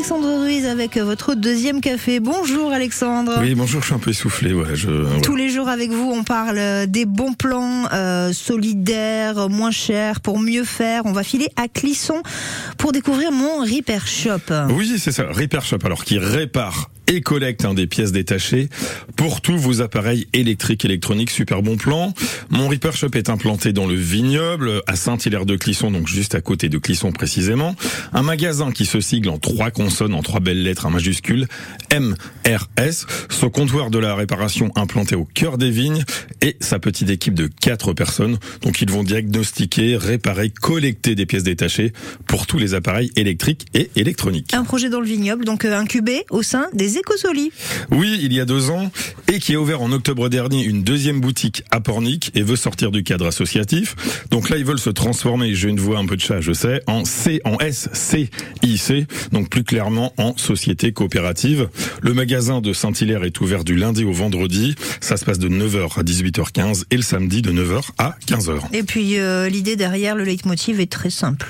Alexandre Ruiz avec votre deuxième café. Bonjour Alexandre. Oui, bonjour, je suis un peu essoufflé. Ouais, je, voilà. Tous les jours avec vous, on parle des bons plans euh, solidaires, moins chers, pour mieux faire. On va filer à Clisson pour découvrir mon Repair Shop. Oui, c'est ça, Repair Shop, alors qui répare et collecte hein, des pièces détachées pour tous vos appareils électriques électroniques super bon plan. Mon Repair Shop est implanté dans le vignoble à Saint-Hilaire-de-Clisson, donc juste à côté de Clisson précisément. Un magasin qui se sigle en trois consonnes, en trois belles lettres en majuscules, MRS. Son comptoir de la réparation implanté au cœur des vignes et sa petite équipe de quatre personnes. Donc ils vont diagnostiquer, réparer, collecter des pièces détachées pour tous les appareils électriques et électroniques. Un projet dans le vignoble, donc euh, incubé au sein des Oui, il y a deux ans, et qui a ouvert en octobre dernier une deuxième boutique à Pornic et veut sortir du cadre associatif. Donc là, ils veulent se transformer, j'ai une voix un peu de chat, je sais, en C, en SCIC, donc plus clairement en société coopérative. Le magasin de Saint-Hilaire est ouvert du lundi au vendredi. Ça se passe de 9h à 18h15 et le samedi de 9h à 15h. Et puis euh, l'idée derrière le leitmotiv est très simple.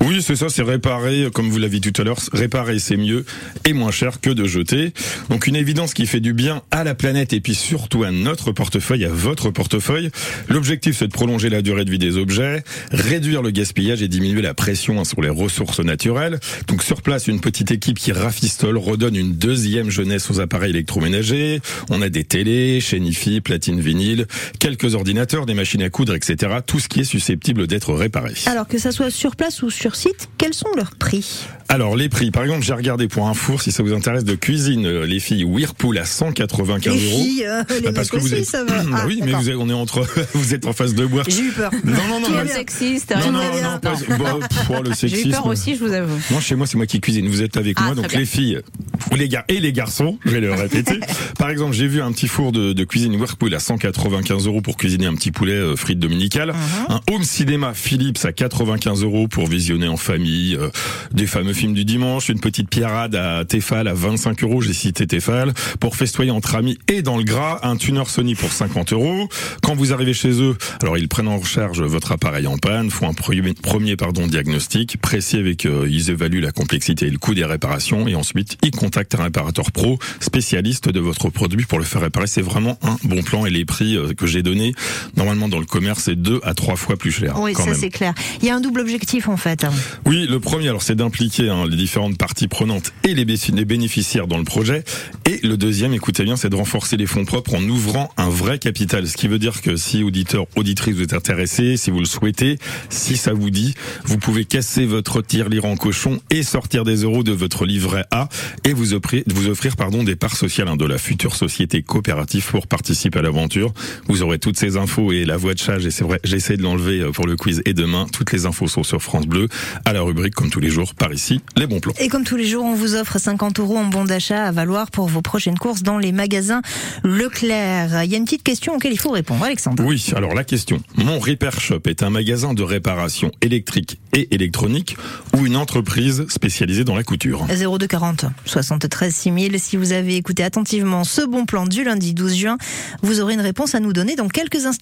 Oui, c'est ça, c'est réparer, comme vous l'avez dit tout à l'heure, réparer c'est mieux et moins cher que de jeter. Donc une évidence qui fait du bien à la planète et puis surtout à notre portefeuille, à votre portefeuille. L'objectif c'est de prolonger la durée de vie des objets, réduire le gaspillage et diminuer la pression sur les ressources naturelles. Donc sur place, une petite équipe qui rafistole, redonne une deuxième jeunesse aux appareils électroménagers. On a des télés, chaînes IFI, platines vinyle, quelques ordinateurs, des machines à coudre, etc. Tout ce qui est susceptible d'être réparé. Alors que ça soit sur place ou sur site, quels sont leurs prix? Alors les prix, par exemple, j'ai regardé pour un four, si ça vous intéresse, de cuisine, euh, les filles Whirlpool à 195 les euros. Filles, euh, les Bah, parce que vous êtes... ça va. Ah, oui, mais vous êtes, on est entre, vous êtes en face de boire. J'ai eu peur. Non, non, non, Tout va non, sexiste. non, non, non, pas, bah, oh, le J'ai eu sexisme. peur aussi, je vous avoue. Non, chez moi, c'est moi qui cuisine. Vous êtes avec Ah, moi, donc bien. les filles ou les gars et les garçons, je vais le répéter. Par exemple, j'ai vu un petit four de, de cuisine Whirlpool à 195 euros pour cuisiner un petit poulet euh, frites dominical. Uh-huh. Un home cinéma Philips à 95 euros pour visionner en famille euh, des fameux films du dimanche. Une petite pierrade à Tefal à 25 euros. J'ai cité Tefal pour festoyer entre amis et dans le gras. Un tuner Sony pour 50 euros. Quand vous arrivez chez eux, alors ils prennent en charge votre appareil en panne, font un premier, premier pardon diagnostic précis avec euh, ils évaluent la complexité et le coût des réparations et ensuite ils contactent un réparateur pro spécialiste de votre produit pour le faire réparer. C'est vraiment un bon plan et les prix euh, que j'ai donnés normalement dans le commerce c'est deux à trois fois plus cher. Oui, quand ça c'est clair. Il y a un double objectif en fait. Oui, le premier, alors c'est d'impliquer hein, les différentes parties prenantes et les, bé- les bénéficiaires dans le projet. Et le deuxième, écoutez bien, c'est de renforcer les fonds propres en ouvrant un vrai capital. Ce qui veut dire que si auditeur, auditrice vous êtes intéressé, si vous le souhaitez, si ça vous dit, vous pouvez casser votre tirelire en cochon et sortir des euros de votre livret A et vous offrir, pardon, des parts sociales hein, de la future société coopérative pour participer à l'aventure. Vous aurez toutes ces infos et la voix de chat, j'essaie de l'enlever euh, pour le quiz et demain, toutes les infos sont sur France Bleu, à la rubrique comme tous les jours, par ici, les bons plans. Et comme tous les jours, on vous offre 50 euros en bon d'achat à valoir pour vos prochaines courses dans les magasins Leclerc. Il y a une petite question auquel il faut répondre, Alexandre. Oui, alors la question. Mon Repair Shop est un magasin de réparation électrique et électronique ou une entreprise spécialisée dans la couture 0240 73 6000. Si vous avez écouté attentivement ce bon plan du lundi 12 juin, vous aurez une réponse à nous donner dans quelques instants.